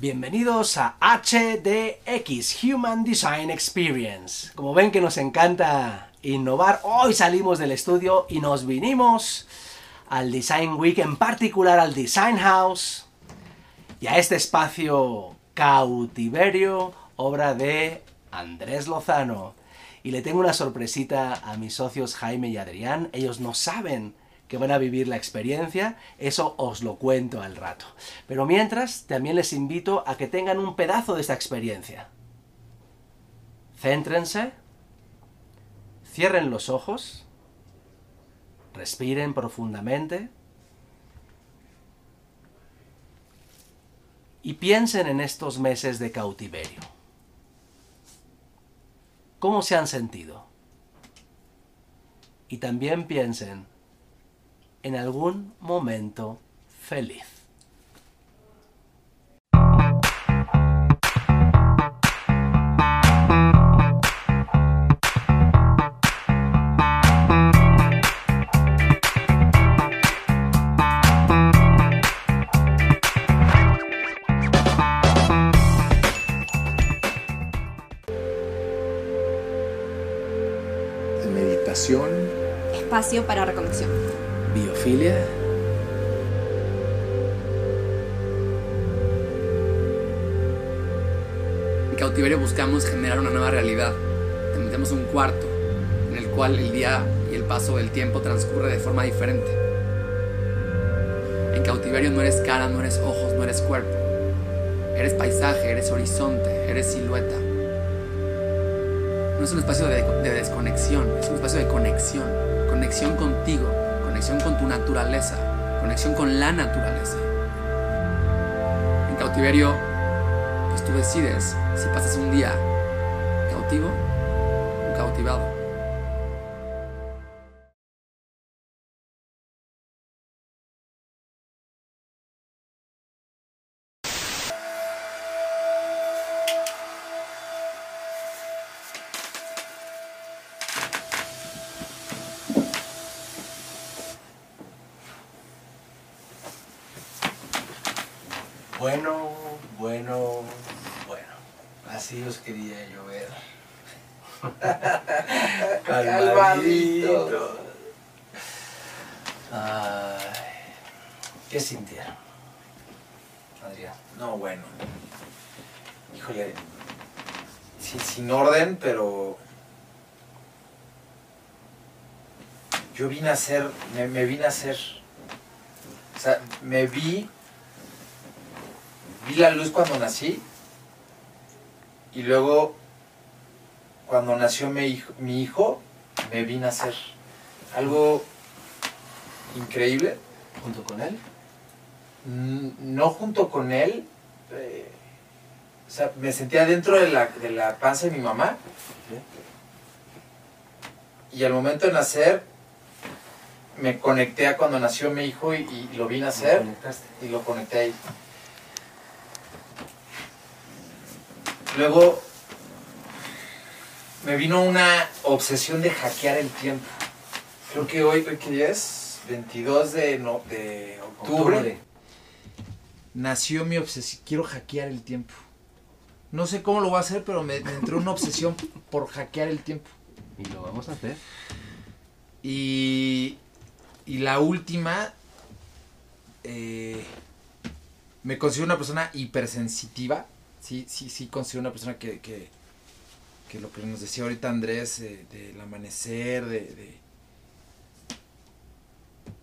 Bienvenidos a HDX, Human Design Experience. Como ven que nos encanta innovar, hoy salimos del estudio y nos vinimos al Design Week, en particular al Design House y a este espacio cautiverio, obra de Andrés Lozano. Y le tengo una sorpresita a mis socios Jaime y Adrián. Ellos no saben que van a vivir la experiencia, eso os lo cuento al rato. Pero mientras, también les invito a que tengan un pedazo de esta experiencia. Céntrense, cierren los ojos, respiren profundamente y piensen en estos meses de cautiverio. ¿Cómo se han sentido? Y también piensen en algún momento feliz. Meditación. Espacio para reconexión. En cautiverio buscamos generar una nueva realidad. Te metemos un cuarto en el cual el día y el paso del tiempo transcurre de forma diferente. En cautiverio no eres cara, no eres ojos, no eres cuerpo. Eres paisaje, eres horizonte, eres silueta. No es un espacio de desconexión, es un espacio de conexión. Conexión contigo, conexión con tu naturaleza, conexión con la naturaleza. En cautiverio, pues tú decides si pasas un día cautivo o cautivado. Vine a. Me, me vine a. O sea, me vi. Vi la luz cuando nací. Y luego, cuando nació mi hijo, mi hijo me vine a ser. Algo increíble. ¿Junto con él? Mm, no junto con él. eh, o sea, me sentía dentro de la, de la panza de mi mamá. Y al momento de nacer, me conecté a cuando nació mi hijo y, y lo vi nacer. conectaste? Y lo conecté ahí. Luego, me vino una obsesión de hackear el tiempo. Creo que hoy, hoy que es 22 de, no- de octubre. Octubre. nació mi obsesión. Quiero hackear el tiempo. No sé cómo lo voy a hacer, pero me, me entró una obsesión por hackear el tiempo. Y lo vamos a hacer. Y, y la última, eh, me considero una persona hipersensitiva. Sí, sí, sí, considero una persona que, que, que lo que nos decía ahorita Andrés, eh, del amanecer, de,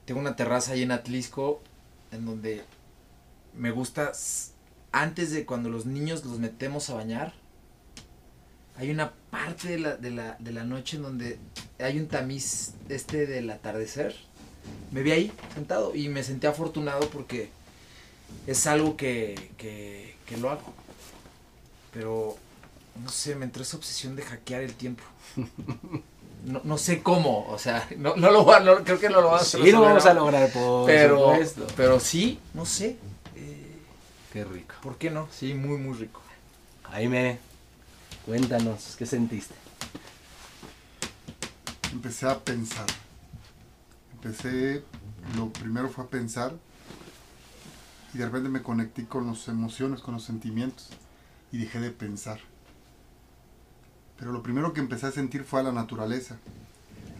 Tengo una terraza ahí en Atlisco, en donde me gusta, antes de cuando los niños los metemos a bañar, hay una parte de la, de la, de la noche en donde hay un tamiz este del atardecer. Me vi ahí sentado y me sentí afortunado porque es algo que, que, que lo hago. Pero, no sé, me entró esa obsesión de hackear el tiempo. No, no sé cómo, o sea, no, no lo voy a- no- creo que no lo vamos a Sí, lo vamos a lograr, por pero, supuesto. pero sí, no sé. eh, Qué rico. ¿Por qué no? Sí, muy, muy rico. Jaime, cuéntanos, ¿qué sentiste? empecé a pensar. Empecé, lo primero fue a pensar y de repente me conecté con las emociones, con los sentimientos y dejé de pensar. Pero lo primero que empecé a sentir fue a la naturaleza.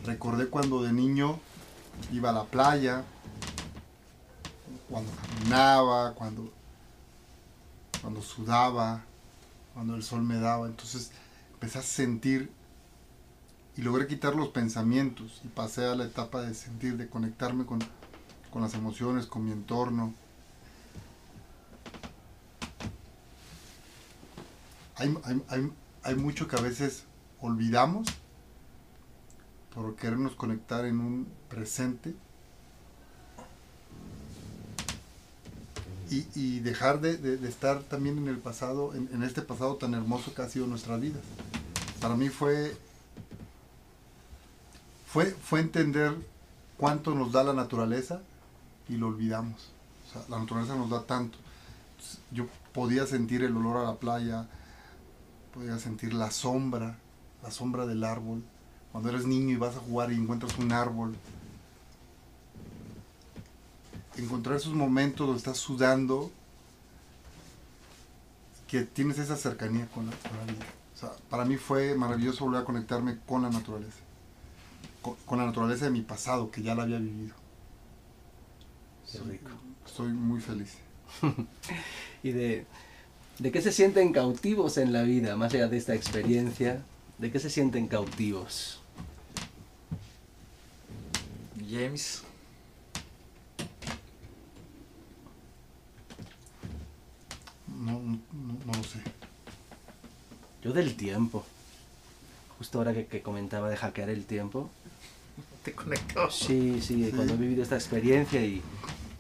Recordé cuando de niño iba a la playa, cuando caminaba, cuando, cuando sudaba, cuando el sol me daba. Entonces empecé a sentir y logré quitar los pensamientos y pasé a la etapa de sentir, de conectarme con, con las emociones, con mi entorno. Hay, hay, hay, mucho que a veces olvidamos por querernos conectar en un presente y, y dejar de, de- estar también en el pasado, en este pasado tan hermoso que ha sido nuestra vida. Para mí fue, fue, fue entender cuánto nos da la naturaleza y lo olvidamos. La naturaleza nos da tanto. Yo podía sentir el olor a la playa, podía sentir la sombra, la sombra del árbol. Cuando eres niño y vas a jugar y encuentras un árbol. Encontrar esos momentos donde estás sudando, que tienes esa cercanía con la, con para mí fue maravilloso volver a conectarme con la naturaleza. Con, la naturaleza de mi pasado, que ya la había vivido. Qué rico. Estoy muy feliz. ¿Y de, de qué se sienten cautivos en la vida, más allá de esta experiencia? ¿De qué se sienten cautivos? James. No, no, no- no lo sé. Yo del tiempo. Justo ahora que, que comentaba de hackear el tiempo. Te conectó. Sí, sí, Sí. cuando he vivido esta experiencia y,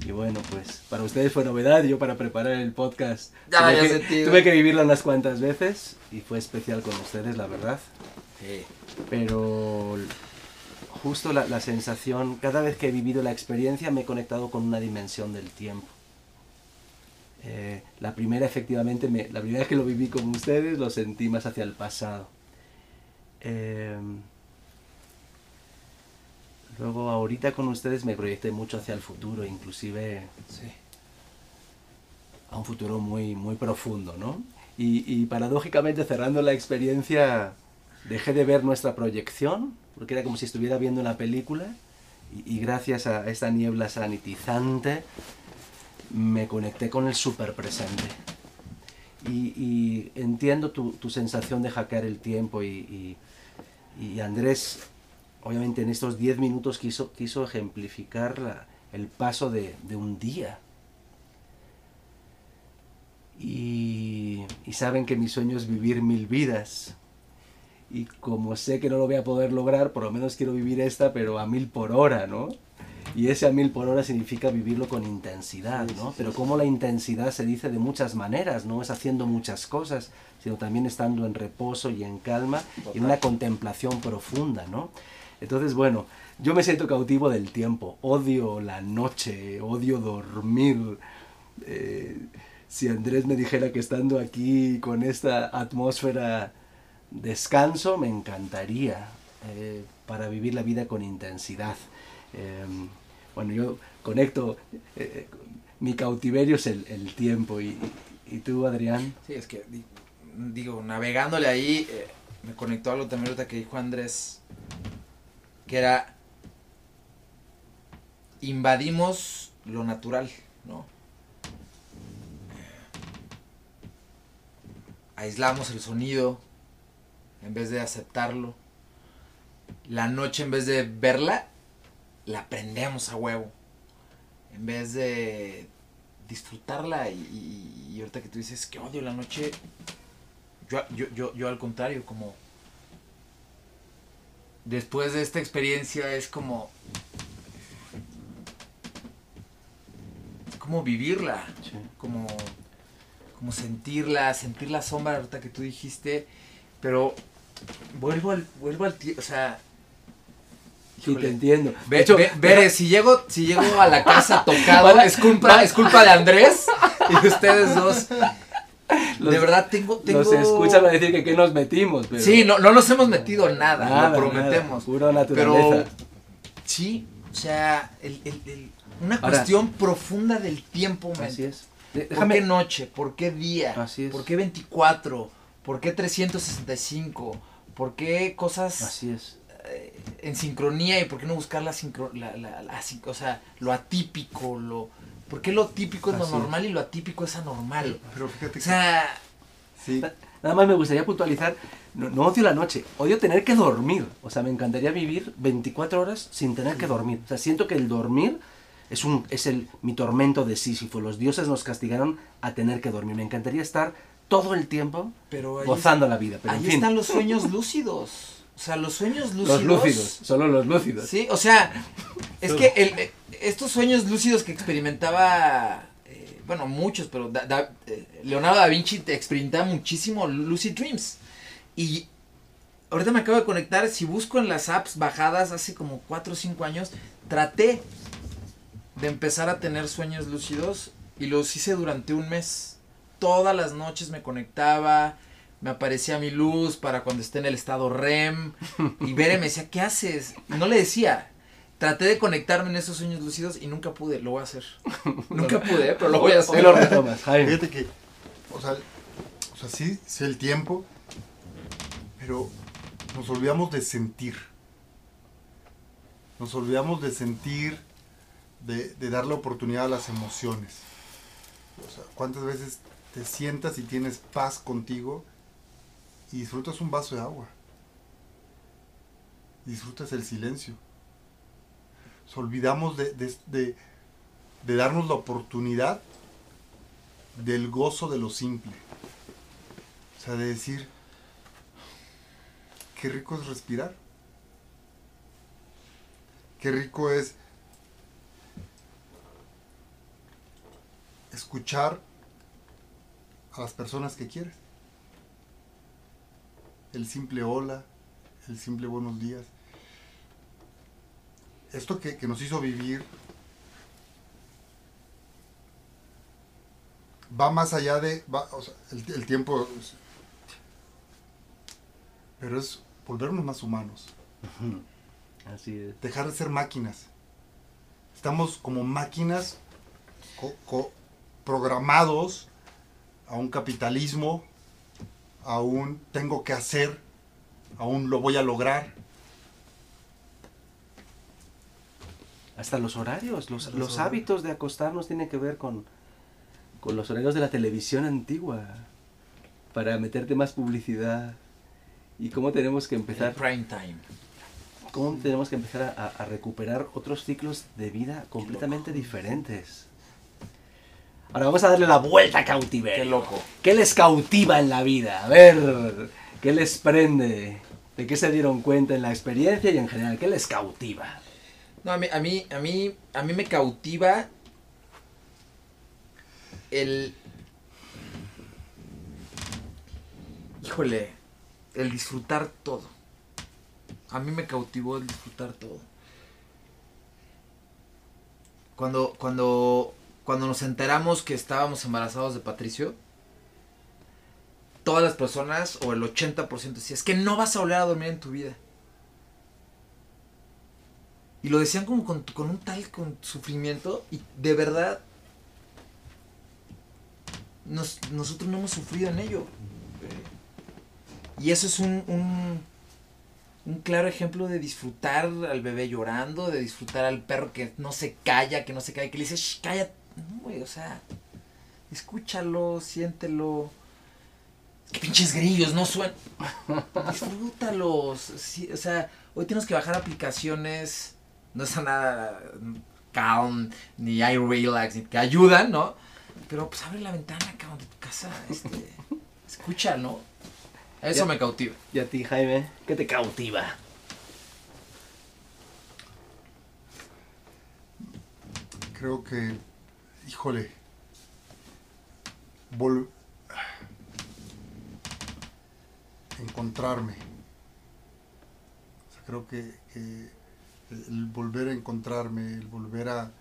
y bueno, pues para ustedes fue novedad. Yo para preparar el podcast Ya tuve, que, tuve que vivirlo unas cuantas veces y fue especial con ustedes, la verdad. Sí. pero justo la, la sensación, cada vez que he vivido la experiencia me he conectado con una dimensión del tiempo. Eh, la primera, efectivamente, me- la primera vez que lo viví con ustedes, lo sentí más hacia el pasado. Eh, luego, ahorita con ustedes me proyecté mucho hacia el futuro, inclusive a un futuro muy, muy profundo, ¿no? Y, paradójicamente cerrando la experiencia dejé de ver nuestra proyección, porque era como si estuviera viendo una película, y, gracias a esta niebla sanitizante me conecté con el super presente. Y, y entiendo tu, tu sensación de hackear el tiempo y Andrés, obviamente en estos 10 minutos quiso, quiso ejemplificar la- el paso de, de un día. Y, y saben que mi sueño es vivir mil vidas. Y como sé que no lo voy a poder lograr, por lo menos quiero vivir esta, pero a mil por hora, ¿no? Y ese a mil por hora significa vivirlo con intensidad, ¿no? Pero como la intensidad se dice de muchas maneras, no es haciendo muchas cosas, sino también estando en reposo y en calma y en una contemplación profunda, ¿no? Entonces, bueno, yo me siento cautivo del tiempo, odio la noche, odio dormir. Eh, si Andrés me dijera que estando aquí con esta atmósfera descanso, me encantaría eh, para vivir la vida con intensidad. Eh, bueno, yo conecto, eh, mi cautiverio es el, tiempo. Y, tú, Adrián? Sí, es que di- digo, navegándole ahí, me conectó algo también que dijo Andrés, que era invadimos lo natural, ¿no? Aislamos el sonido en vez de aceptarlo. La noche en vez de verla, la prendemos a huevo. En vez de disfrutarla y, ahorita que tú dices que odio la noche, yo, yo, yo, yo al contrario, como después de esta experiencia es como como vivirla, como como sentirla, sentir la sombra ahorita que tú dijiste, pero vuelvo al vuelvo al tie- o sea, Sí, te entiendo. Ve, De hecho, ve- Bere, si llego, si llego a la casa tocado, es culpa, es culpa de Andrés y de ustedes dos. Los- de verdad tengo, tengo... Nos escuchan a decir que qué nos metimos. Pero... Sí, no, no nos hemos metido nada, Nada, lo prometemos. nada, pura naturaleza. Pero sí, o sea, el- el- el- una Ahora- cuestión profunda del tiempo. Así es. ¿Por déjame- qué noche? ¿Por qué día? Así es. ¿Por qué 24? ¿Por qué 365? ¿Por qué cosas Así es. eh, en sincronía y por qué no buscar la sincro, la, la- la sin- o sea, lo atípico, lo ¿por qué lo típico es Así lo normal y lo atípico es anormal? Pero fíjate O que sea, sí, Nada más me gustaría puntualizar, no, no odio la noche, odio tener que dormir. O sea, me encantaría vivir 24 horas sin tener que dormir. O sea, siento que el dormir es, un, es el, mi tormento de Sísifo. Los dioses nos castigaron a tener que dormir. Me encantaría estar todo el tiempo pero ahí, gozando la vida. Pero en ahí fin, están los sueños lúcidos. O sea, los sueños lúcidos. los lúcidos, solo los lúcidos. Sí, o sea, es que el- eh, estos sueños lúcidos que experimentaba, eh, bueno, muchos, pero eh, Leonardo da Vinci experimentaba muchísimo lucid dreams. Y ahorita me acabo de conectar, si busco en las apps bajadas hace como 4 o 5 años, traté de empezar a tener sueños lúcidos y los hice durante un mes. Todas las noches me conectaba, me aparecía mi luz para cuando esté en el estado REM. Y Bere me decía, ¿qué haces? Y no le decía. Traté de conectarme en esos sueños lúcidos y nunca pude, lo voy a hacer. nunca pude, pero lo voy a Hoy hacer. lo retomas, Jaime. fíjate que, o sea, o sea, sí, sí el tiempo, pero nos olvidamos de sentir. Nos olvidamos de sentir, de, de darle oportunidad a las emociones. O sea, ¿cuántas veces te sientas y tienes paz contigo y disfrutas un vaso de agua? Disfrutas el silencio. Olvidamos de, de- de- de darnos la oportunidad del gozo de lo simple. O sea, de decir, qué rico es respirar. Qué rico es escuchar a las personas que quieres. El simple hola, el simple buenos días. Esto que, que nos hizo vivir va más allá de... va- o sea, el, el tiempo... pero es volvernos más humanos. Así es. Dejar de ser máquinas. Estamos como máquinas co- co- programados a un capitalismo, a un tengo que hacer, a un lo voy a lograr. Hasta los horarios, los, Los los horarios. hábitos de acostarnos tienen que ver con, con los horarios de la televisión antigua. Para meterte más publicidad. Y cómo tenemos que El empezar, prime time. cómo tenemos que empezar a, a recuperar otros ciclos de vida completamente diferentes. Ahora vamos a darle la vuelta a cautiverio. Qué loco. ¿Qué les cautiva en la vida? A ver, ¿qué les prende? ¿De qué se dieron cuenta en la experiencia y en general? ¿Qué les cautiva? No, a mí, a mí, a mí, a mí me cautiva el... Híjole, el disfrutar todo. A mí me cautivó el disfrutar todo. Cuando, cuando, cuando nos enteramos que estábamos embarazados de Patricio, todas las personas, o el 80% decía, es que no vas a volver a dormir en tu vida. Y lo decían como con, con un tal con sufrimiento y de verdad nos- nosotros no hemos sufrido en ello. Y eso es un, un, un claro ejemplo de disfrutar al bebé llorando, de disfrutar al perro que no se calla, que no se calla, que le dice, "Shh, cállate. No, güey, o sea, escúchalo, siéntelo. Que pinches grillos, no suenan. Disfrútalos. sí, o sea, hoy tenemos que bajar aplicaciones. No es nada Calm, ni iRelax, ni que ayudan, ¿no? Pero pues abre la ventana, cabrón, de tu casa. Este, escucha, ¿no? Eso Ya. me cautiva. ¿Y a ti, Jaime? ¿Qué te cautiva? Creo que, híjole, vol- encontrarme. O sea, creo que, que el volver a encontrarme, el volver a,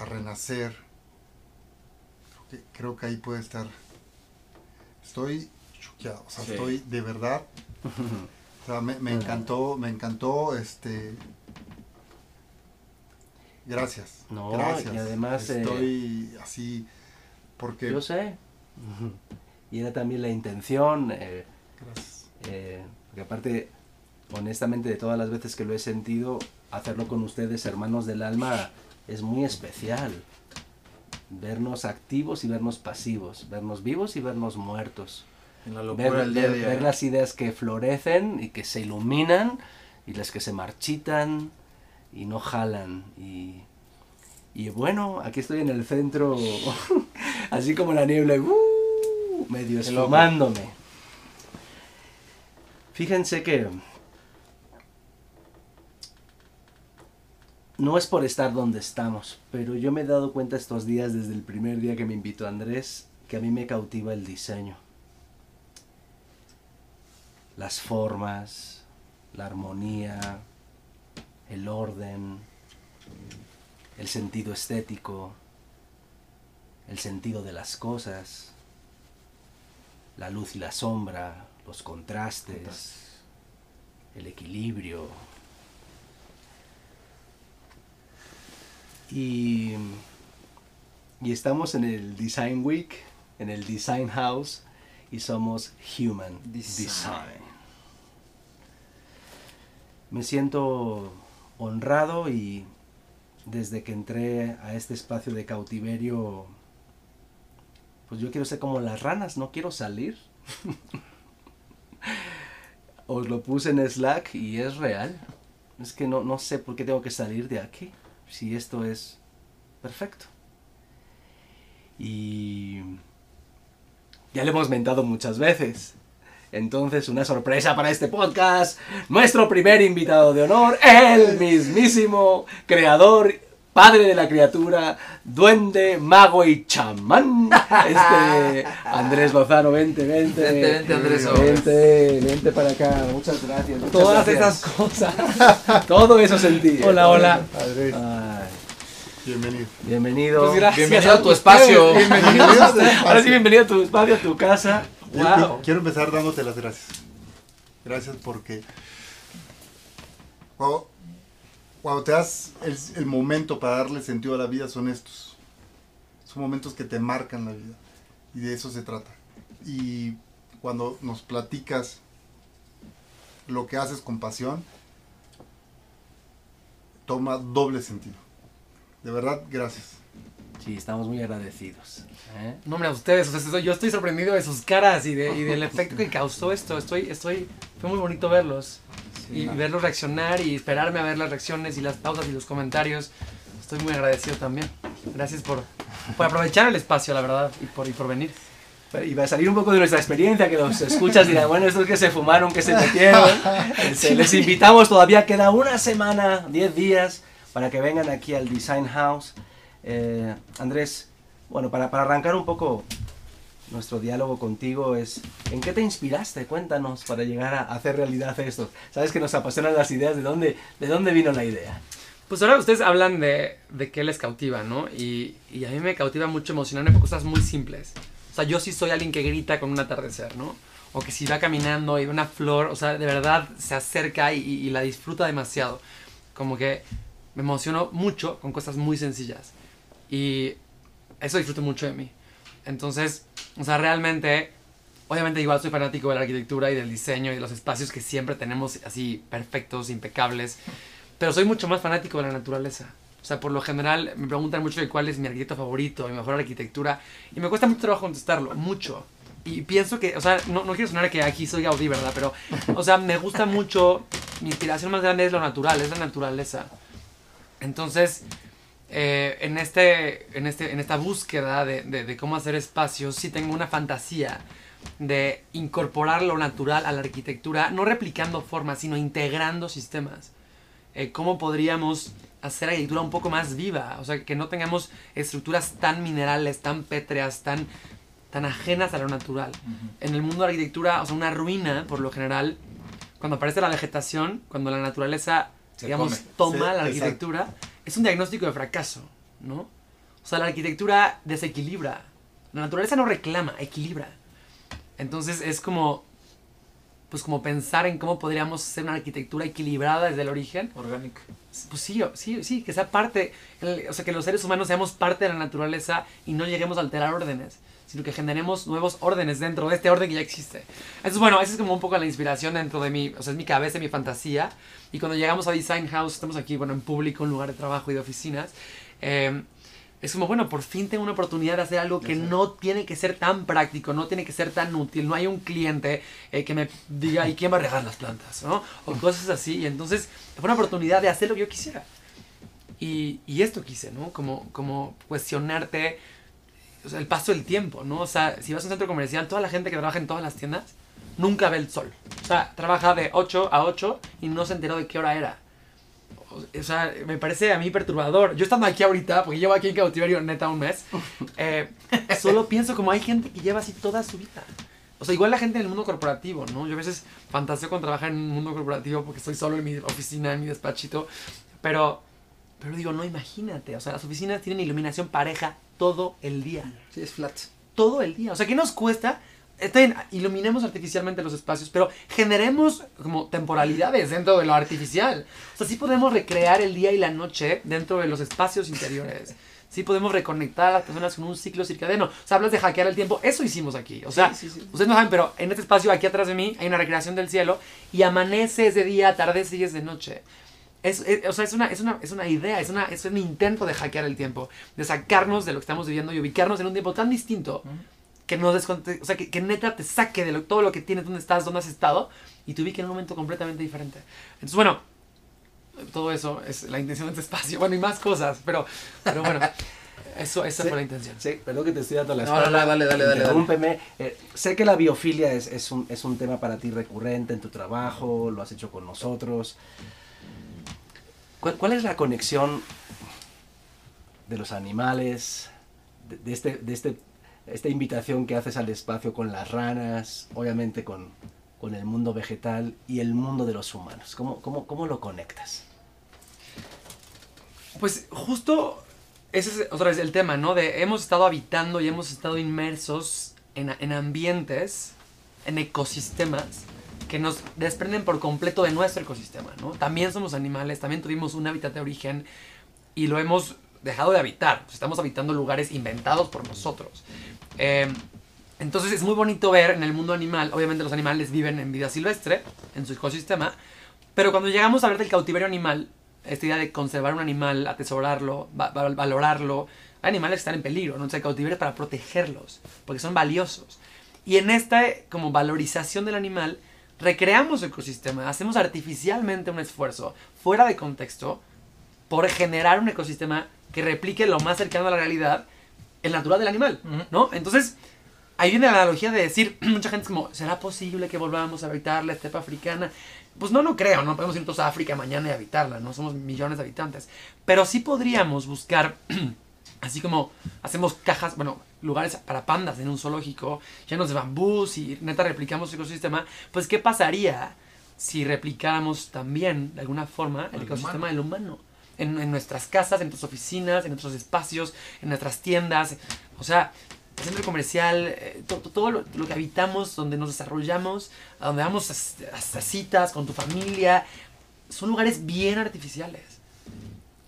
a renacer, creo que, creo que ahí puede estar. Estoy choqueado, o sea, Sí. estoy de verdad. O sea, me, me encantó, me encantó, este. Gracias. No, gracias. y además, eh, Estoy así Porque Yo sé. Y era también la intención. eh, Gracias. eh, porque aparte, honestamente, de todas las veces que lo he sentido, hacerlo con ustedes, hermanos del alma, es muy especial. Vernos activos y vernos pasivos. Vernos vivos y vernos muertos. En la Ver, día día. ver las ideas que florecen y que se iluminan y las que se marchitan y no jalan. Y, y bueno, aquí estoy en el centro, así como la niebla, ¡uh! medio esfumándome. Fíjense que no es por estar donde estamos, pero yo me he dado cuenta estos días, desde el primer día que me invitó Andrés, que a mí me cautiva el diseño. Las formas, la armonía, el orden, el sentido estético, el sentido de las cosas, la luz y la sombra, los contrastes, el equilibrio. Y, y estamos en el Design Week, en el Design House, y somos Human Design. Design. Me siento honrado y desde que entré a este espacio de cautiverio, pues yo quiero ser como las ranas, no quiero salir. Os lo puse en Slack y es real. Es que no, no sé por qué tengo que salir de aquí, si esto es perfecto. Y ya lo hemos mentado muchas veces. Entonces, una sorpresa para este podcast. Nuestro primer invitado de honor, el mismísimo creador, padre de la criatura, duende, mago y chamán. Este Andrés Lozano, vente, vente. Vente, vente, Andrés. Vente, vente para acá. Muchas gracias. muchas Todas gracias. esas cosas. Todo eso sentí. Hola, hola. Padre, Ay, bienvenido. bienvenido. Pues gracias. Bienvenido a tu espacio. Bienvenido a Ahora sí, bienvenido a tu espacio, a tu casa. Wow. quiero empezar dándote las gracias. Gracias porque cuando, cuando te das el, el momento para darle sentido a la vida son estos. Son momentos que te marcan la vida. Y de eso se trata. Y cuando nos platicas lo que haces con pasión, toma doble sentido. De verdad, gracias. Sí, estamos muy agradecidos. ¿eh? No, hombre, a ustedes. o sea, estoy- yo estoy sorprendido de sus caras y, de, y del efecto que causó esto. Estoy, estoy, fue muy bonito verlos. Y verlos reaccionar y esperarme a ver las reacciones y las pausas y los comentarios. Estoy muy agradecido también. Gracias por, por aprovechar el espacio, la verdad, y por, y por venir. Y va a salir un poco de nuestra experiencia, que los escuchas y dirán, bueno, estos que se fumaron, que se metieron. Este, les invitamos, todavía queda una semana, 10 días, para que vengan aquí al Design House. Eh, Andrés, bueno, para, para arrancar un poco nuestro diálogo contigo es, ¿en qué te inspiraste? Cuéntanos para llegar a hacer realidad esto. Sabes que nos apasionan las ideas, ¿de dónde, de dónde vino la idea? Pues ahora ustedes hablan de, de qué les cautiva, ¿no? Y, y a mí me cautiva mucho emocionarme por cosas muy simples. O sea, yo sí soy alguien que grita con un atardecer, ¿no? O que si va caminando y ve una flor, o sea, de verdad se acerca y, y la disfruta demasiado. Como que me emociono mucho con cosas muy sencillas. Y eso disfruto mucho de mí. Entonces, o sea, realmente, obviamente igual soy fanático de la arquitectura y del diseño y de los espacios que siempre tenemos así perfectos, impecables. Pero soy mucho más fanático de la naturaleza. O sea, por lo general me preguntan mucho de cuál es mi arquitecto favorito, mi mejor arquitectura. Y me cuesta mucho trabajo contestarlo, mucho. Y pienso que, o sea, no, no quiero sonar que aquí soy Gaudí, ¿verdad? Pero, o sea, me gusta mucho, mi inspiración más grande es lo natural, es la naturaleza. Entonces, eh, en, este, en, este, en esta búsqueda de, de- de cómo hacer espacios, sí tengo una fantasía de incorporar lo natural a la arquitectura, no replicando formas, sino integrando sistemas. Eh, ¿Cómo podríamos hacer arquitectura un poco más viva? O sea, que no tengamos estructuras tan minerales, tan pétreas, tan, tan ajenas a lo natural. En el mundo de la arquitectura, o sea, una ruina, por lo general, cuando aparece la vegetación, cuando la naturaleza, Se digamos, come. toma Sí, la exacto. Es un diagnóstico de fracaso, ¿no? O sea, la arquitectura desequilibra. La naturaleza no reclama, equilibra. Entonces es como pues como pensar en cómo podríamos hacer una arquitectura equilibrada desde el origen. Orgánico. Pues sí, sí, sí, que sea parte, el- o sea, que los seres humanos seamos parte de la naturaleza y no lleguemos a alterar órdenes, sino que generemos nuevos órdenes dentro de este orden que ya existe. Entonces, bueno, esa es como un poco la inspiración dentro de mi, o sea, es mi cabeza, mi fantasía. Y cuando llegamos a Design House, estamos aquí, bueno, en público, en lugar de trabajo y de oficinas, eh, es como, bueno, por fin tengo una oportunidad de hacer algo que no tiene que ser tan práctico, no tiene que ser tan útil, no hay un cliente eh, que me diga, ¿y quién va a regar las plantas? ¿no? O cosas así. Y entonces fue una oportunidad de hacer lo que yo quisiera. Y, y esto quise, ¿no? Como, como cuestionarte o sea, el paso del tiempo, ¿no? O sea, si vas a un centro comercial, toda la gente que trabaja en todas las tiendas nunca ve el sol. O sea, trabaja de 8 a 8 y no se enteró de qué hora era. O- sea, me parece a mí perturbador. Yo estando aquí ahorita, porque llevo aquí en cautiverio neta un mes, eh, solo pienso como hay gente que lleva así toda su vida. O sea, igual la gente en el mundo corporativo, ¿no? Yo a veces fantaseo con trabajar en un mundo corporativo porque estoy solo en mi oficina, en mi despachito. Pero, pero digo, no, imagínate. O sea, las oficinas tienen iluminación pareja todo el día Sí, es flat. todo el día. O sea, ¿qué nos cuesta? Está bien, iluminemos artificialmente los espacios, pero generemos como temporalidades dentro de lo artificial. O sea, sí podemos recrear el día y la noche dentro de los espacios interiores. Sí podemos reconectar a las personas con un ciclo circadiano. O sea, hablas de hackear el tiempo. Eso hicimos aquí. O sea, Sí, sí, sí. ustedes no saben, pero en este espacio aquí atrás de mí hay una recreación del cielo y amanece es de día, atardece y es de noche. Es, es- o sea, es una, es, una, es una idea, es, una, es un intento de hackear el tiempo, de sacarnos de lo que estamos viviendo y ubicarnos en un tiempo tan distinto que nos desconte- o sea, que, que neta te saque de lo- todo lo que tienes, dónde estás, dónde has estado y te ubique en un momento completamente diferente. Entonces, bueno, todo eso es la intención de este espacio. Bueno, y más cosas, pero, pero bueno, eso, esa Sí. fue la intención. Sí, perdón que te estoy dando la No, espalda. no, no, dale, dale, dale, Interrúmpeme. Eh, sé que la biofilia es, es un, es un tema para ti recurrente en tu trabajo, lo has hecho con nosotros. ¿Cuál, es la conexión de los animales, de, de este, de este, esta invitación que haces al espacio con las ranas, obviamente con, con el mundo vegetal y el mundo de los humanos? ¿Cómo, cómo, cómo lo conectas? Pues justo ese es otra vez el tema, ¿no? De hemos estado habitando y hemos estado inmersos en, en ambientes, en ecosistemas que nos desprenden por completo de nuestro ecosistema, ¿no? También somos animales, también tuvimos un hábitat de origen y lo hemos dejado de habitar. Pues estamos habitando lugares inventados por nosotros. Eh, entonces es muy bonito ver en el mundo animal, obviamente los animales viven en vida silvestre, en su ecosistema, pero cuando llegamos a hablar del cautiverio animal, esta idea de conservar un animal, atesorarlo, va- va- valorarlo, hay animales que están en peligro, ¿no? El cautiverio para protegerlos, porque son valiosos. Y en esta como valorización del animal, recreamos ecosistema, hacemos artificialmente un esfuerzo fuera de contexto por generar un ecosistema que replique lo más cercano a la realidad el natural del animal. ¿no? Entonces, ahí viene la analogía de decir, mucha gente es como, ¿será posible que volvamos a habitar la estepa africana? Pues no, no creo, no podemos ir todos a África mañana y habitarla, no somos millones de habitantes. Pero sí podríamos buscar, así como hacemos cajas, bueno, lugares para pandas en un zoológico, llenos de bambús y neta replicamos su ecosistema, pues ¿qué pasaría si replicáramos también, de alguna forma, el Al ecosistema del humano? En, en nuestras casas, en nuestras oficinas, en nuestros espacios, en nuestras tiendas. O sea, el centro comercial, eh, to- to- todo lo, lo que habitamos, donde nos desarrollamos, a donde vamos a, a- a citas con tu familia, son lugares bien artificiales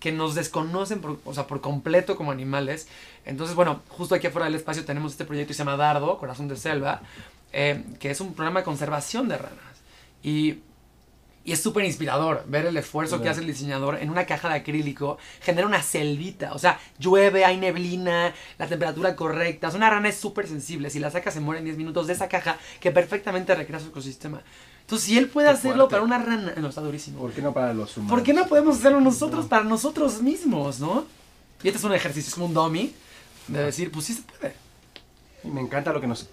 que nos desconocen por, o sea, por completo como animales. Entonces, bueno, justo aquí afuera del espacio tenemos este proyecto que se llama Dardo, Corazón de Selva, eh, que es un programa de conservación de ranas. Y, y es súper inspirador ver el esfuerzo que hace el diseñador en una caja de acrílico, genera una selvita, o sea, llueve, hay neblina, la temperatura correcta, o sea, una rana es súper sensible, si la sacas se muere en 10 minutos de esa caja que perfectamente recrea su ecosistema. Entonces, si él puede Qué hacerlo fuerte. para una rana, no, está durísimo. ¿Por qué no para los humanos? ¿Por qué no podemos hacerlo nosotros para nosotros mismos, no? Y este es un ejercicio, es como un dummy de decir, pues sí se puede. Y me encanta lo que nos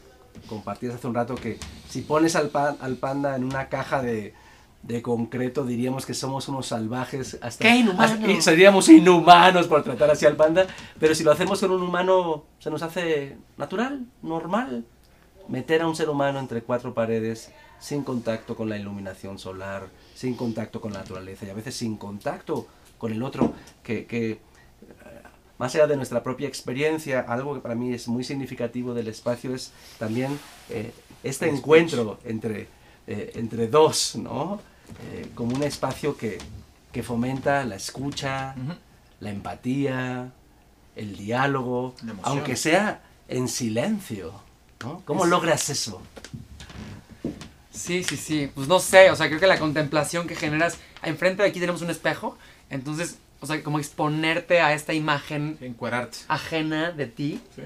compartías hace un rato, que si pones al, pan- al panda en una caja de, de concreto, diríamos que somos unos salvajes hasta... ¡Qué inhumano! hasta- seríamos inhumanos por tratar así al panda, pero si lo hacemos con un humano, se nos hace natural, normal. Meter a un ser humano entre cuatro paredes, sin contacto con la iluminación solar, sin contacto con la naturaleza y a veces sin contacto con el otro, que, que más allá de nuestra propia experiencia, algo que para mí es muy significativo del espacio es también eh, este El encuentro entre eh, entre dos, ¿no? Eh, como un espacio que, que fomenta la escucha, la empatía, el diálogo, aunque sea en silencio. ¿No? ¿Cómo Es- logras eso? Sí, sí, sí. Pues no sé, o sea, creo que la contemplación que generas. Enfrente de aquí tenemos un espejo. Entonces, o sea, como exponerte a esta imagen Encuerarte. ajena de ti. Sí.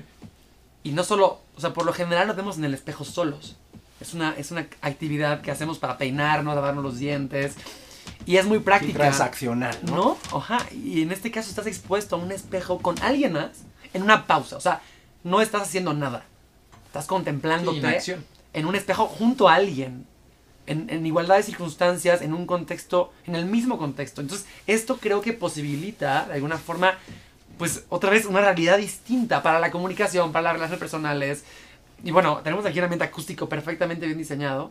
Y no solo, o sea, por lo general nos vemos en el espejo solos. Es una, es una actividad que hacemos para peinarnos, lavarnos los dientes. Y es muy Y práctica. transaccional, ¿no? ¿No? Ajá. Y en este caso estás expuesto a un espejo con alguien más en una pausa. O sea, no estás haciendo nada. Estás contemplándote Sí, en un espejo junto a alguien. En, en igualdad de circunstancias, en un contexto, en el mismo contexto. Entonces, esto creo que posibilita, de alguna forma, pues otra vez una realidad distinta para la comunicación, para las relaciones personales. Y bueno, tenemos aquí un ambiente acústico perfectamente bien diseñado.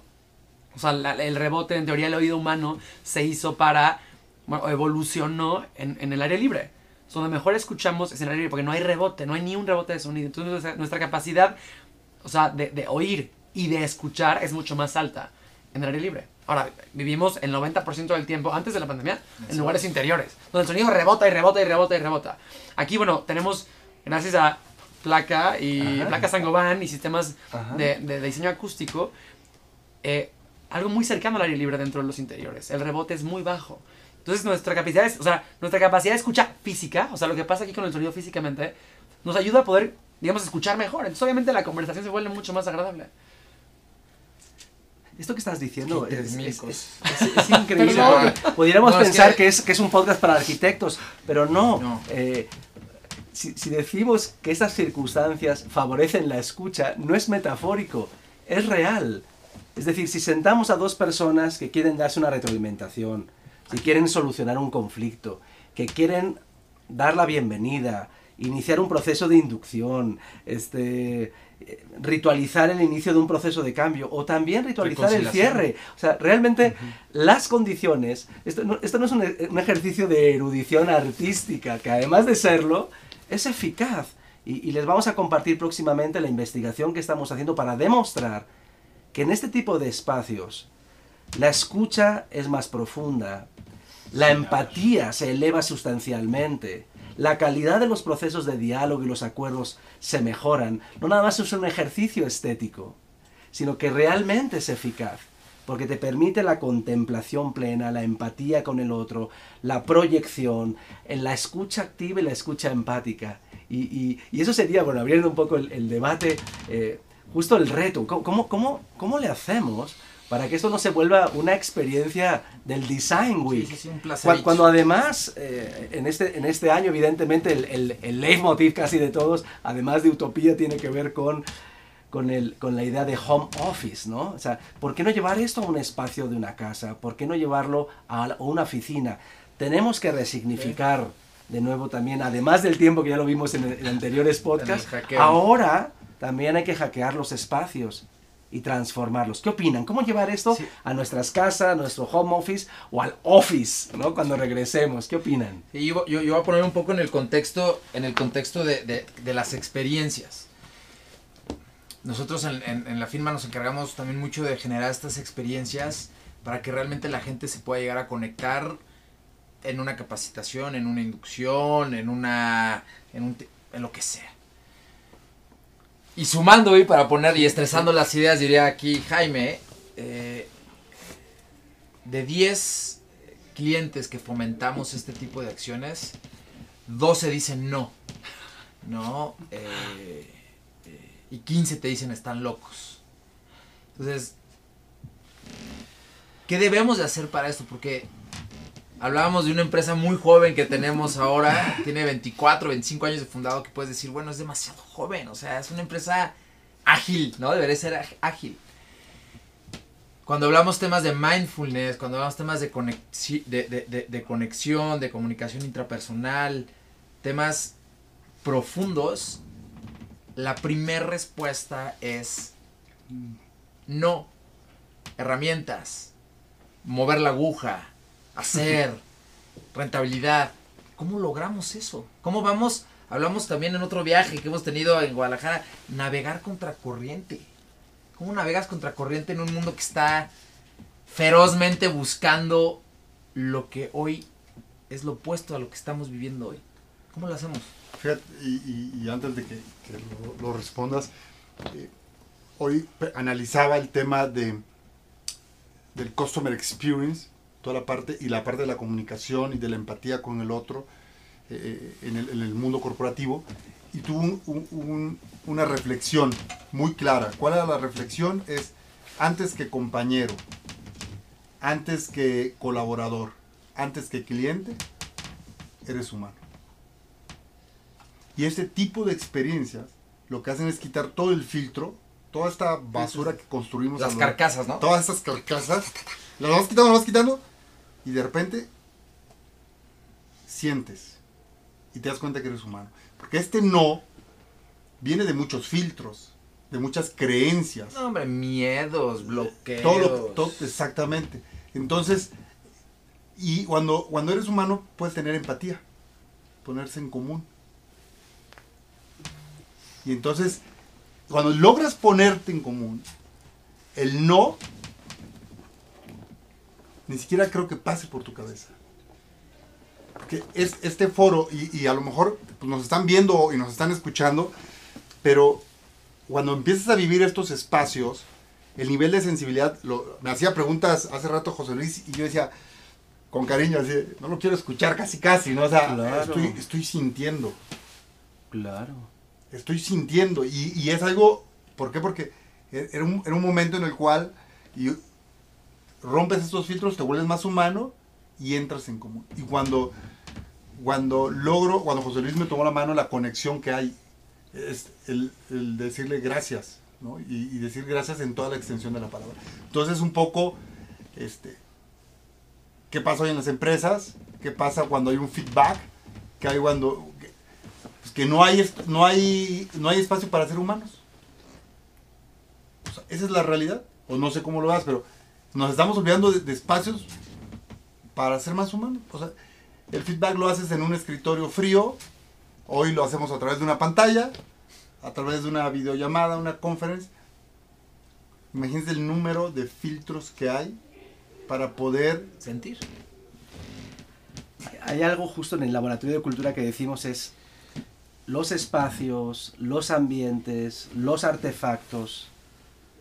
O sea, la- el rebote, en teoría, el oído humano se hizo para, bueno, evolucionó en, en el aire libre. So, Donde mejor escuchamos es en el aire libre, porque no hay rebote, no hay ni un rebote de sonido. Entonces, nuestra, nuestra capacidad, o sea, de, de oír y de escuchar es mucho más alta en el aire libre. Ahora, vivimos el 90% del tiempo, antes de la pandemia, en lugares interiores, donde el sonido rebota y rebota y rebota y rebota. Aquí, bueno, tenemos, gracias a placa y Ajá. placa Sangoban y sistemas de, de diseño acústico, eh, algo muy cercano al aire libre dentro de los interiores. El rebote es muy bajo. Entonces nuestra capacidad, es- o sea, nuestra capacidad de escucha física, o sea, lo que pasa aquí con el sonido físicamente, nos ayuda a poder, digamos, escuchar mejor. Entonces obviamente la conversación se vuelve mucho más agradable. Esto que estás diciendo es, es- es- es- es increíble. Pudiéramos No, es pensar que- que... es, que es un podcast para arquitectos, pero no. No. Eh, si, si decimos que estas circunstancias favorecen la escucha, no es metafórico, es real. Es decir, si sentamos a dos personas que quieren darse una retroalimentación, si quieren solucionar un conflicto, que quieren dar la bienvenida, iniciar un proceso de inducción, este, ritualizar el inicio de un proceso de cambio o también ritualizar el cierre. O sea, realmente las condiciones, esto no, esto no es un, un ejercicio de erudición artística, que además de serlo, es eficaz. Y, y les vamos a compartir próximamente la investigación que estamos haciendo para demostrar que en este tipo de espacios la escucha es más profunda, la empatía se eleva sustancialmente, la calidad de los procesos de diálogo y los acuerdos se mejoran. No nada más es un ejercicio estético, sino que realmente es eficaz, porque te permite la contemplación plena, la empatía con el otro, la proyección, la escucha activa y la escucha empática. Y, y- eso sería, bueno, abriendo un poco el, debate, eh, justo el reto. ¿Cómo, cómo, cómo, cómo le hacemos para que esto no se vuelva una experiencia del Design Week? Sí, sí, sí, un placer. Cu- Cuando además, eh, en, este, en este año, evidentemente, el, el, el leitmotiv casi de todos, además de utopía, tiene que ver con, con, el, con la idea de home office, ¿no? O sea, ¿por qué no llevar esto a un espacio de una casa? ¿Por qué no llevarlo a, una oficina? Tenemos que resignificar, de nuevo también, además del tiempo que ya lo vimos en, en anteriores podcasts, ahora también hay que hackear los espacios y transformarlos. ¿Qué opinan? ¿Cómo llevar esto Sí. a nuestras casas, a nuestro home office o al office, ¿no? Cuando regresemos. ¿Qué opinan? Yo, yo, yo voy a poner un poco en el contexto, en el contexto de, de- de las experiencias. Nosotros en, en- en la firma nos encargamos también mucho de generar estas experiencias para que realmente la gente se pueda llegar a conectar en una capacitación, en una inducción, en una, en, un en lo que sea. Y sumando y para poner y estresando las ideas, diría aquí Jaime, eh, de 10 clientes que fomentamos este tipo de acciones, 12 dicen no. No. eh, eh, y 15 te dicen están locos. Entonces, ¿qué debemos de hacer para esto? Porque hablábamos de una empresa muy joven que tenemos ahora, tiene 24, 25 años de fundado, que puedes decir, bueno, es demasiado joven, o sea, es una empresa ágil, ¿no? Debería ser ágil cuando hablamos temas de mindfulness, cuando hablamos temas de conexión, de comunicación intrapersonal, temas profundos, la primera respuesta es no. Herramientas, mover la aguja, hacer, rentabilidad. ¿Cómo logramos eso? ¿Cómo vamos? Hablamos también en otro viaje que hemos tenido en Guadalajara, navegar contracorriente. ¿Cómo navegas contracorriente en un mundo que está ferozmente buscando lo que hoy es lo opuesto a lo que estamos viviendo hoy. ¿Cómo lo hacemos? Fíjate, y, antes de que, lo, respondas, eh, hoy analizaba el tema de del customer experience, toda la parte y la parte de la comunicación y de la empatía con el otro eh, en, el, en el mundo corporativo y tuvo un- un- un- una reflexión muy clara. ¿Cuál era la reflexión? Es antes que compañero, antes que colaborador, antes que cliente, eres humano. Y este tipo de experiencias lo que hacen es quitar todo el filtro, toda esta basura que construimos. Las a lo- carcasas, ¿no? Todas estas carcasas, las vas quitando, las vas quitando, y de repente sientes y te das cuenta que eres humano. Porque este no viene de muchos filtros, de muchas creencias. No, hombre, miedos, bloqueos. Todo, todo- exactamente. Entonces, y cuando, cuando eres humano puedes tener empatía, ponerse en común. Y entonces, cuando logras ponerte en común, el no, ni siquiera creo que pase por tu cabeza. Porque es este foro, y, y a lo mejor pues, nos están viendo y nos están escuchando, pero cuando empiezas a vivir estos espacios, el nivel de sensibilidad, lo- me hacía preguntas hace rato José Luis y yo decía, con cariño, así, no lo quiero escuchar casi casi, ¿no? O sea, Claro. estoy, estoy sintiendo, Claro. estoy sintiendo y, y es algo, ¿por qué? Porque e- era un, era un momento en el cual y rompes estos filtros, te vuelves más humano y entras en común. Y cuando, cuando logro, cuando José Luis me tomó la mano, la conexión que hay es el, decirle gracias, ¿no? Y, decir gracias en toda la extensión de la palabra. Entonces, un poco, este, ¿qué pasa hoy en las empresas? ¿Qué pasa cuando hay un feedback? ¿Qué hay cuando, que, pues que no hay, no hay, no hay espacio para ser humanos? Esa es la realidad, o no sé cómo lo veas, pero nos estamos olvidando de, de espacios para ser más humanos. O sea, el feedback lo haces en un escritorio frío, Hoy lo hacemos a través de una pantalla, a través de una videollamada, una conferencia. Imagínense el número de filtros que hay para poder... Sentir. Hay algo justo en el laboratorio de cultura que decimos es los espacios, los ambientes, los artefactos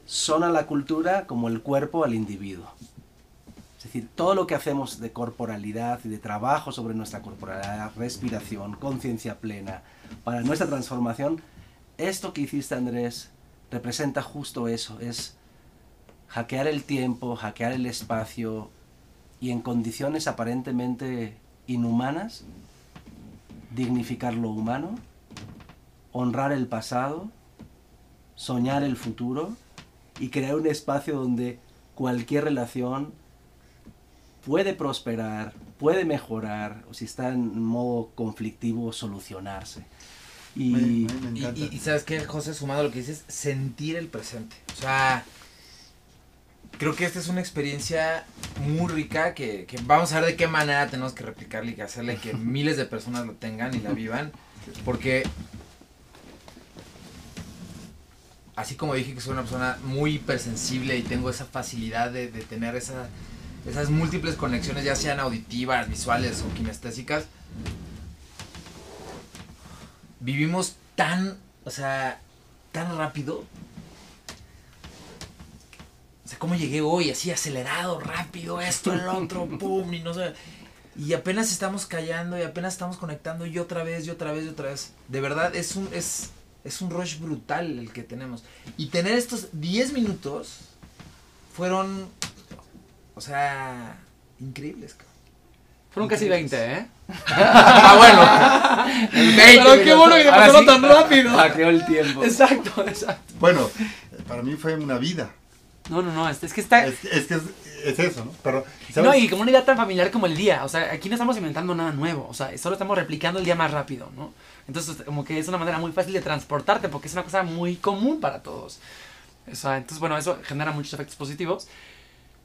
son a la cultura como el cuerpo al individuo. Es decir, todo lo que hacemos de corporalidad y de trabajo sobre nuestra corporalidad, respiración, conciencia plena, para nuestra transformación, esto que hiciste Andrés representa justo eso, es hackear el tiempo, hackear el espacio y en condiciones aparentemente inhumanas, dignificar lo humano, honrar el pasado, soñar el futuro y crear un espacio donde cualquier relación puede prosperar, puede mejorar, o si está en modo conflictivo, solucionarse. Y Me- me- me Y, encanta. y- y sabes qué, José, sumado a lo que dices, sentir el presente. O sea, creo que esta es una experiencia muy rica que, que vamos a ver de qué manera tenemos que replicarla y que hacerle que miles de personas lo tengan y la vivan. Porque, así como dije que soy una persona muy hipersensible y tengo esa facilidad de, de tener esa, esas múltiples conexiones, ya sean auditivas, visuales o kinestésicas, vivimos tan, o sea, tan rápido. O sea, ¿cómo llegué hoy? Así acelerado, rápido, esto, el otro, pum, y no sé. Y apenas estamos callando y apenas estamos conectando y otra vez, y otra vez, y otra vez. De verdad, es un, es, es un rush brutal el que tenemos. Y tener estos 10 minutos fueron, o sea, increíbles, cabrón. Fueron casi 20, ¿eh? Ah, bueno. El 20 Pero qué bueno que pasó sí. tan rápido. hackeó el tiempo. Exacto, exacto. Bueno, para mí fue una vida. No, no, no, es, es que está... Es, es que es, es eso, ¿no? Pero, ¿sabes? No, y como una idea tan familiar como el día. O sea, aquí no estamos inventando nada nuevo. O sea, solo estamos replicando el día más rápido, ¿no? Entonces, como que es una manera muy fácil de transportarte porque es una cosa muy común para todos. O sea, entonces, bueno, eso genera muchos efectos positivos.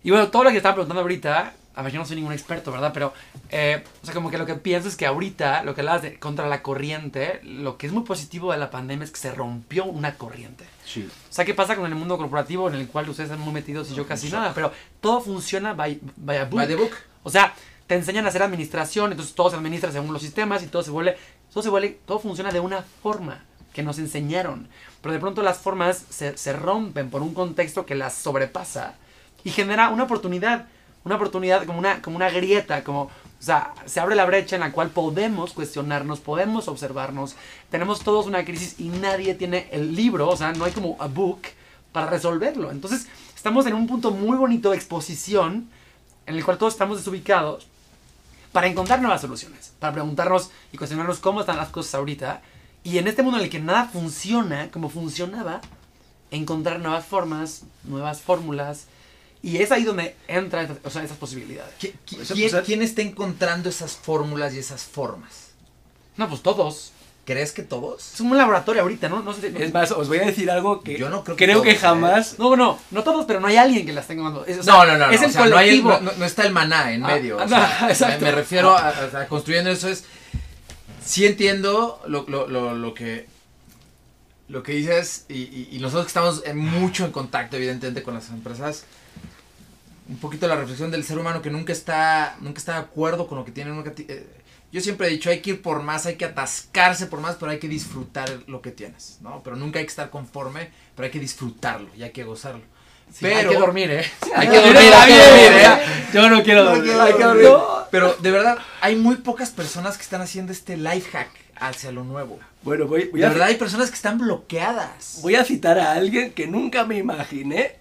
Y bueno, todo lo que estaba preguntando ahorita, a ver, yo no soy ningún experto, ¿verdad? Pero, eh, o sea, como que lo que pienso es que ahorita, lo que hablabas de contra la corriente, lo que es muy positivo de la pandemia es que se rompió una corriente. Sí. O sea, ¿qué pasa con el mundo corporativo en el cual ustedes están muy metidos y yo casi nada? Pero todo funciona by, by a book. By the book. O sea, te enseñan a hacer administración, entonces todo se administra según los sistemas y todo se vuelve, todo se vuelve, todo funciona de una forma que nos enseñaron. Pero de pronto las formas se, se rompen por un contexto que las sobrepasa y genera una oportunidad, una oportunidad como una, como una grieta, como, o sea, se abre la brecha en la cual podemos cuestionarnos, podemos observarnos, tenemos todos una crisis y nadie tiene el libro, o sea, no hay como a book para resolverlo. Entonces, estamos en un punto muy bonito de exposición en el cual todos estamos desubicados para encontrar nuevas soluciones, para preguntarnos y cuestionarnos cómo están las cosas ahorita. Y en este mundo en el que nada funciona como funcionaba, encontrar nuevas formas, nuevas fórmulas. Y es ahí donde entran o sea, esas posibilidades. ¿Qui- qui- ¿Quién, pues, quién está encontrando esas fórmulas y esas formas? No, pues todos. ¿Crees que todos? Es un laboratorio ahorita, ¿no? No sé si- Es más, os voy a decir algo que Yo no creo que que todos, ¿eh? jamás... No, no, no todos, pero no hay alguien que las tenga dando. Es, o sea, no, no, no. Es no, el o sea, no, hay el- colectivo. no- no está el maná en Ah, medio. o ah, sea, no, exacto. Me, me refiero a, a- a construyendo eso es. Sí entiendo lo, lo, lo, lo que. Lo que dices, y, y- y nosotros que estamos en mucho en contacto, evidentemente, con las empresas, un poquito la reflexión del ser humano que nunca está, nunca está de acuerdo con lo que tiene. Nunca eh, yo siempre he dicho, hay que ir por más, hay que atascarse por más, pero hay que disfrutar lo que tienes, ¿no? Pero nunca hay que estar conforme, pero hay que disfrutarlo y hay que gozarlo. Sí, hay que dormir, ¿eh? Hay que dormir, hay que bien, dormir, ¿eh? ¿eh? Yo no quiero dormir. Hay que dormir. Pero de verdad, hay muy pocas personas que están haciendo este life hack hacia lo nuevo. Bueno, voy, voy De a, verdad, hay personas que están bloqueadas. voy a citar a alguien que nunca me imaginé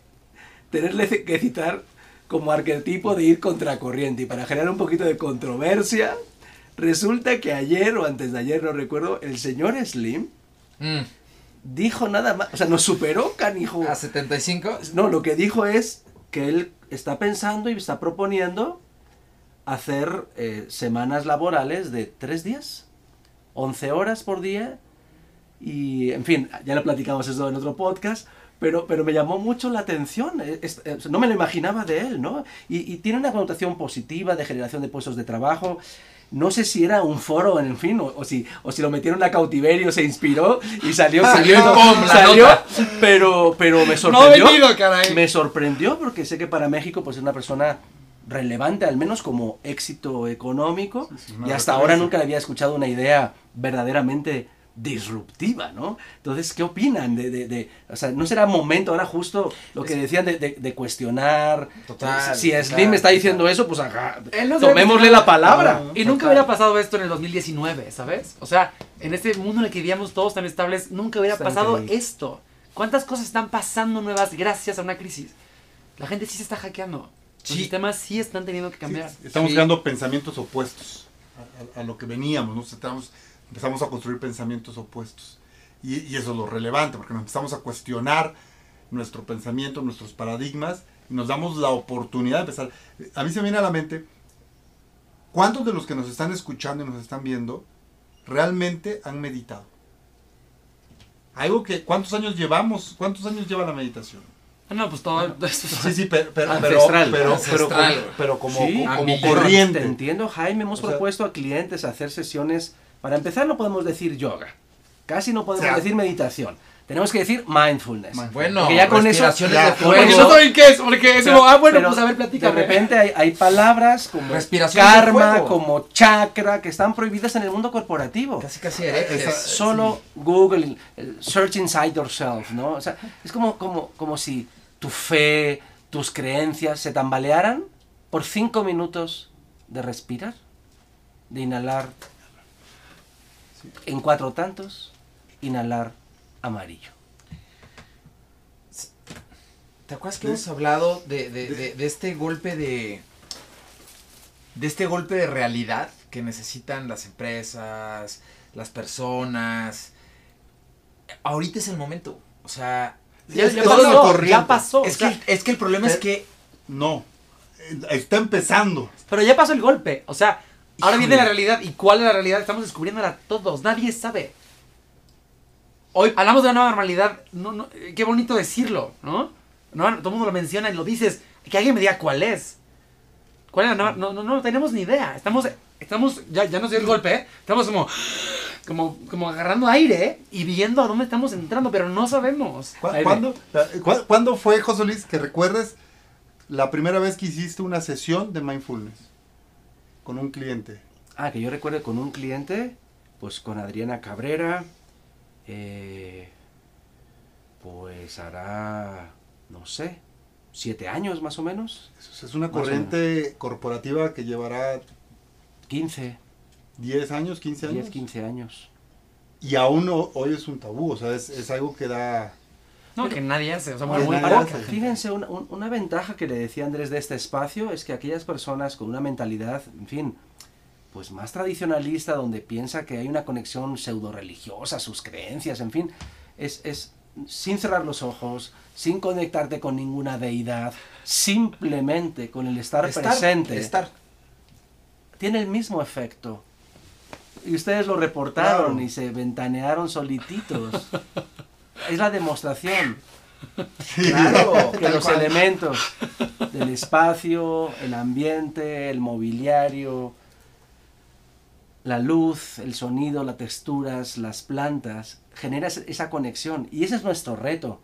tenerle que citar como arquetipo de ir contracorriente. Y para generar un poquito de controversia, resulta que ayer o antes de ayer, no recuerdo, el señor Slim Mm. dijo nada más, o sea, nos superó, canijo. A 75. No, lo que dijo es que él está pensando y está proponiendo hacer eh, semanas laborales de tres días, 11 horas por día, y en fin, ya lo platicamos eso en otro podcast, pero, pero me llamó mucho la atención, eh, es- eh, no me lo imaginaba de él, ¿no? Y, y tiene una connotación positiva de generación de puestos de trabajo. No sé si era un foro, en fin, o, o si, o si lo metieron a cautiverio, se inspiró y salió, Salió salió, salió, nota. pero, pero me No sorprendió. venido, caray. Me sorprendió porque sé que para México pues es una persona relevante, al menos como éxito económico, Sí, sí, una y hasta ahora nunca le había escuchado una idea verdaderamente disruptiva, ¿no? Entonces, ¿qué opinan? De, de, de- o sea, ¿no será momento ahora justo lo que decían de, de- de cuestionar? Total, si total, Slim está diciendo total. eso, pues ajá, tomémosle la palabra. Y nunca Total. hubiera pasado esto en el 2019, ¿sabes? O sea, en este mundo en el que vivíamos todos tan estables, nunca hubiera Está pasado increíble. esto. ¿Cuántas cosas están pasando nuevas gracias a una crisis? La gente sí se está hackeando. Los Sí. sistemas sí están teniendo que cambiar. Sí, estamos Sí. creando pensamientos opuestos a, a- a lo que veníamos, ¿no? Estamos- empezamos a construir pensamientos opuestos. Y, y eso es lo relevante, porque nos empezamos a cuestionar nuestro pensamiento, nuestros paradigmas, y nos damos la oportunidad de empezar. A mí se me viene a la mente, ¿cuántos de los que nos están escuchando y nos están viendo realmente han meditado? Algo que, ¿cuántos años llevamos? ¿Cuántos años lleva la meditación? No, pues todo esto Sí, sí, pero, pero, Ancestral. pero, pero, Ancestral, como- güey. pero como, Sí, como a corriente. Te entiendo, Jaime. Hemos O sea- propuesto a clientes hacer sesiones. Para empezar, no podemos decir yoga. Casi no podemos O sea, decir meditación. Tenemos que decir mindfulness. Bueno, Porque ya con eso. respiraciones ya, de. Porque no saben qué es, porque es Pero- como, ah, bueno, pero pues a ver, De platícame. repente hay, hay palabras como Respiración de karma, como chakra, que están prohibidas en el mundo corporativo. Casi, casi herejes. Solo Google, el- el search inside yourself, ¿no? O sea, es como, como, como si tu fe, tus creencias se tambalearan por cinco minutos de respirar, de inhalar en cuatro tantos, inhalar amarillo. ¿Te acuerdas que hemos hablado de, de- de- de este golpe de. de este golpe de realidad que necesitan las empresas, las personas? Ahorita es el momento. O sea. Ya- Es ya pasó, es corriente. ya pasó. Es o sea, que, es que el problema es que. No, está empezando. Pero ya pasó el golpe. O sea, ahora viene la realidad. ¿Y cuál es la realidad? Estamos descubriéndola todos. Nadie sabe. Hoy hablamos de una nueva normalidad. No, no, eh, qué bonito decirlo, ¿no? ¿no? Todo el mundo lo menciona y lo dices. Que alguien me diga cuál es. ¿Cuál era? No, no, no, no tenemos ni idea. Estamos, estamos, ya, ya nos dio el golpe, ¿eh? Estamos como, como, como agarrando aire ¿eh? y viendo a dónde estamos entrando, pero no sabemos. ¿Cu- Aire. ¿Cuándo, cu- ¿Cuándo fue, José Luis, que recuerdes la primera vez que hiciste una sesión de mindfulness con un cliente? Ah, que yo recuerdo con un cliente, pues con Adriana Cabrera, eh, pues hará, no sé, siete años más o menos, Es una corriente corporativa que llevará 15, 10 años, 15 años. 10, 15 años. Y aún ho- hoy es un tabú, o sea, es, es algo que da... No, que nadie hace. O sea, No, muy, muy nadie poca hace. gente. Fíjense, una, un- una ventaja que le decía Andrés de este espacio es que aquellas personas con una mentalidad, en fin, pues más tradicionalista, donde piensa que hay una conexión pseudo religiosa, sus creencias, en fin, es, es sin cerrar los ojos, sin conectarte con ninguna deidad, simplemente con el estar, presente, Estar. tiene el mismo efecto. Y ustedes lo reportaron Claro. y se ventanearon solititos. es la demostración. Claro, que los elementos del espacio, el ambiente, el mobiliario, la luz, el sonido, las texturas, las plantas, genera esa conexión. Y ese es nuestro reto,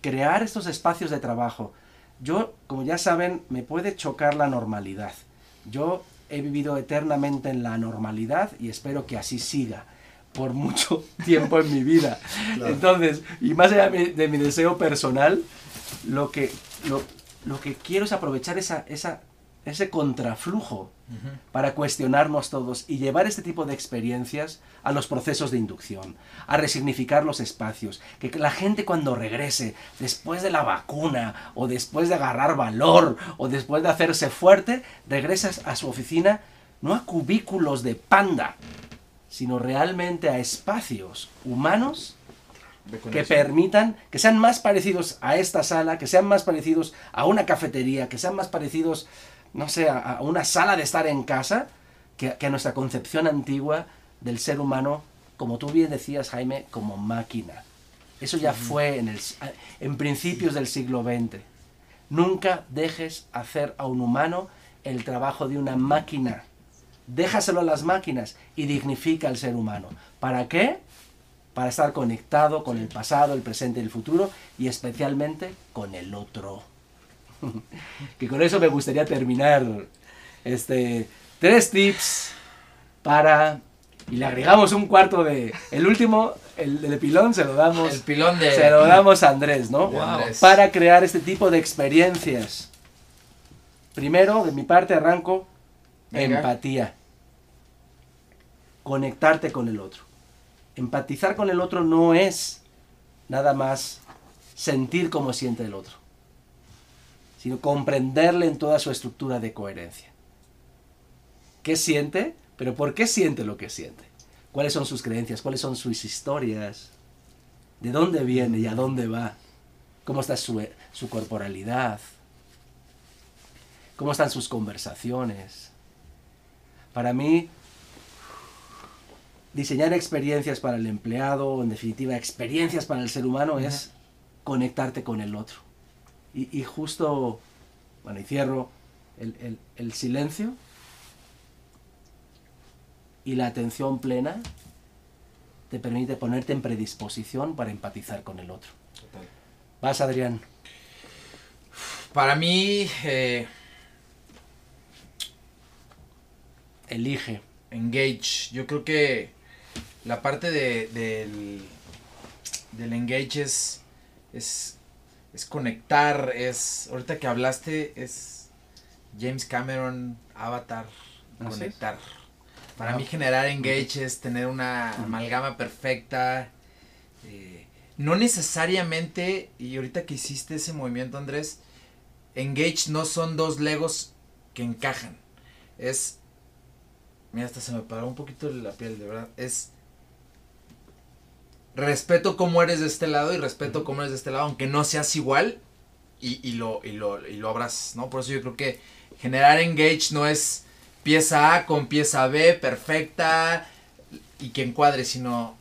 crear estos espacios de trabajo. Yo, como ya saben, me puede chocar la normalidad. Yo he vivido eternamente en la normalidad y espero que así siga por mucho tiempo en mi vida. Claro. Entonces, y más allá de mi, de mi deseo personal, lo que, lo, lo que quiero es aprovechar esa, esa, ese contraflujo para cuestionarnos todos y llevar este tipo de experiencias a los procesos de inducción, a resignificar los espacios, que la gente cuando regrese, después de la vacuna, o después de agarrar valor, o después de hacerse fuerte, regresas a su oficina no a cubículos de panda, sino realmente a espacios humanos que permitan que sean más parecidos a esta sala, que sean más parecidos a una cafetería, que sean más parecidos, no sé, a, a una sala de estar en casa, que, que a nuestra concepción antigua del ser humano, como tú bien decías, Jaime, como máquina. Eso ya fue en, el, en principios del siglo XX. Nunca dejes hacer a un humano el trabajo de una máquina. Déjaselo a las máquinas y dignifica al ser humano. ¿Para qué? Para estar conectado con el pasado, el presente y el futuro y especialmente con el otro. que con eso me gustaría terminar este tres tips para y le agregamos un cuarto de el último el del pilón se lo damos El pilón de. se lo damos a Andrés, ¿no? Andrés. Para crear este tipo de experiencias. Primero, de mi parte arranco Venga. empatía. Conectarte con el otro. Empatizar con el otro no es nada más sentir como siente el otro, sino comprenderle en toda su estructura de coherencia. ¿Qué siente? Pero ¿por qué siente lo que siente? ¿Cuáles son sus creencias? ¿Cuáles son sus historias? ¿De dónde viene y a dónde va? ¿Cómo está su, su corporalidad? ¿Cómo están sus conversaciones? Para mí, diseñar experiencias para el empleado, en definitiva, experiencias para el ser humano, es conectarte con el otro. Y, y justo, bueno, y cierro, el, el- el silencio y la atención plena te permite ponerte en predisposición para empatizar con el otro. Total. Vas, Adrián. Para mí, eh, Elige. engage. Yo creo que la parte de, del, del engage es, es, es conectar, es, ahorita que hablaste, es James Cameron, Avatar, es. conectar. Para Ah. mí generar engage es tener una amalgama perfecta. eh, no necesariamente, y ahorita que hiciste ese movimiento, Andrés, engage no son dos legos que encajan. Es Mira, hasta se me paró un poquito la piel, de verdad. Es. Respeto cómo eres de este lado y respeto cómo eres de este lado, aunque no seas igual y, y lo, y, lo, y lo abras, ¿no? Por eso yo creo que generar engage no es pieza A con pieza B perfecta y que encuadre, sino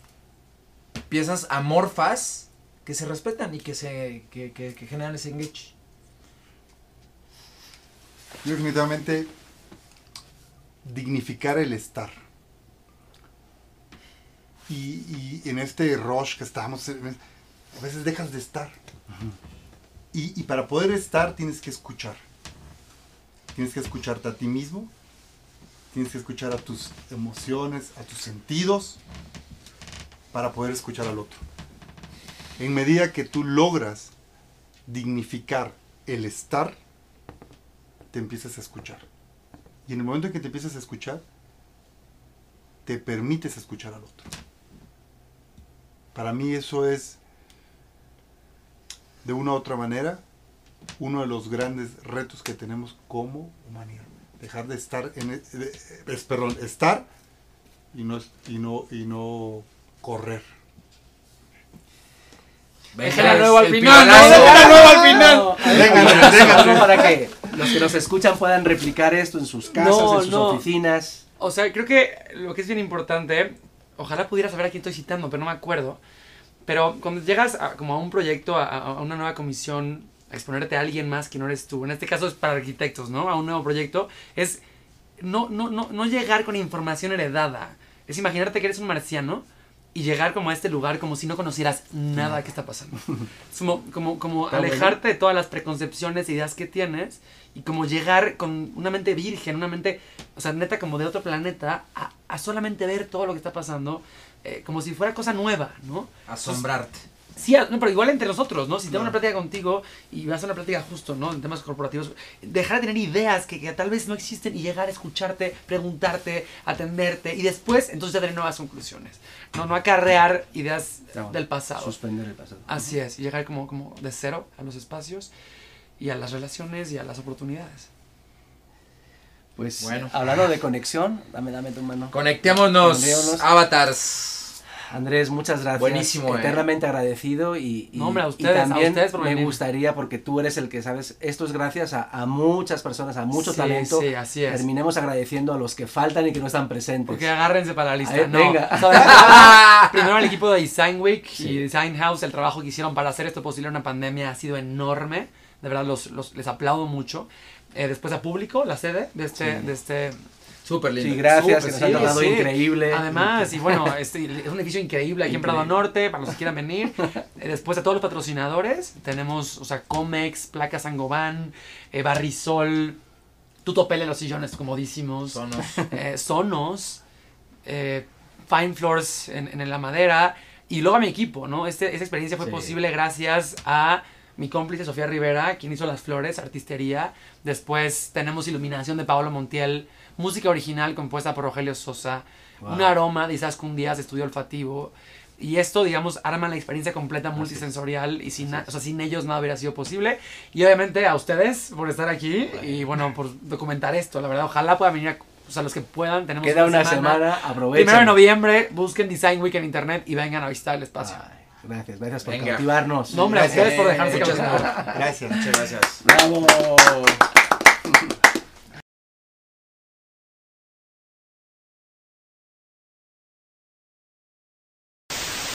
piezas amorfas que se respetan y que, se, que, que, que generan ese engage. Yo definitivamente dignificar el estar. Y, en este rush que estamos, eh, a veces dejas de estar. y para poder estar tienes que escuchar. Tienes que escucharte a ti mismo, tienes que escuchar a tus emociones, a tus sentidos, para poder escuchar al otro. En medida que tú logras dignificar el estar, te empiezas a escuchar. Y en el momento en que te empiezas a escuchar, te permites escuchar al otro. Para mí eso es, de una u otra manera, uno de los grandes retos que tenemos como humanidad. Dejar de estar en, e- de- es- perdón, estar y no, y no, y no correr. Déjala luego al final, no, déjala luego al final. Venga, Venga, venga, algo para que los que nos escuchan puedan replicar esto en sus casas, No, en sus no. oficinas. O sea, creo que lo que es bien importante, ojalá pudiera saber a quién estoy citando, pero no me acuerdo. Pero cuando llegas a, como a un proyecto, a, a una nueva comisión, a exponerte a alguien más que no eres tú, en este caso es para arquitectos, ¿no? A un nuevo proyecto, es no, no, no, no llegar con información heredada. Es imaginarte que eres un marciano y llegar como a este lugar como si no conocieras nada que está pasando. Es como, como, como alejarte de todas las preconcepciones e ideas que tienes y como llegar con una mente virgen, una mente, o sea, neta como de otro planeta, a, a solamente ver todo lo que está pasando eh, como si fuera cosa nueva, ¿no? Asombrarte. Sí, a- no, pero igual entre nosotros, ¿no? Si tengo una plática contigo y vas a una plática justo, ¿no? En temas corporativos, dejar de tener ideas que, que tal vez no existen y llegar a escucharte, preguntarte, atenderte y después entonces ya tener nuevas conclusiones. No, no acarrear ideas del pasado. Suspender el pasado. Así es, y llegar como, como de cero a los espacios y a las relaciones y a las oportunidades. Pues Bueno. hablando de conexión, dame, dame tu mano. Conectémonos, Conectémonos. avatars. Andrés, muchas gracias. Buenísimo, eh. Eternamente agradecido y, y- No, hombre, a y ustedes, a también ustedes por me venir. gustaría, porque tú eres el que sabes, esto es gracias a, a muchas personas, a mucho Sí, talento. sí, así es. Terminemos agradeciendo a los que faltan y que no están presentes. Porque agárrense para la lista. A ver, no. venga. Primero al equipo de Design Week y Design House, el trabajo que hicieron para hacer esto posible en una pandemia ha sido enorme. De verdad, los, los- les aplaudo mucho. Eh, después a público, la sede de este... Sí. De este Súper lindo. Sí, gracias, Súper, que nos han sí, tratado sí. increíble. Además, y bueno, este, es un edificio increíble aquí en Prado. Norte, para los que quieran venir. Eh, Después a todos los patrocinadores, tenemos, o sea, Comex, Placa Sangobán, eh, Barrisol, Tutopel en los sillones comodísimos, Sonos. eh, Sonos, eh, Fine Floors en, en la madera, y luego a mi equipo, ¿no? Este, esta experiencia fue posible gracias a mi cómplice Sofía Rivera, quien hizo las flores, artistería. Después tenemos iluminación de Paolo Montiel, música original compuesta por Rogelio Sosa, Wow. un aroma de Isaskun Díaz, estudio olfativo. Y esto, digamos, arma la experiencia completa multisensorial y sin, na- o sea, sin ellos nada hubiera sido posible. Y obviamente a ustedes por estar aquí y bueno, por documentar esto. La verdad, ojalá puedan venir, a- o sea, los que puedan. Tenemos Queda una semana, aprovechen. Primero de noviembre, busquen Design Week en internet y vengan a visitar el espacio. Ay, gracias, gracias por Venga. cautivarnos. No, hombre, a Gracias. ustedes por dejarse Muchas. Gracias. Muchas gracias. ¡Bravo!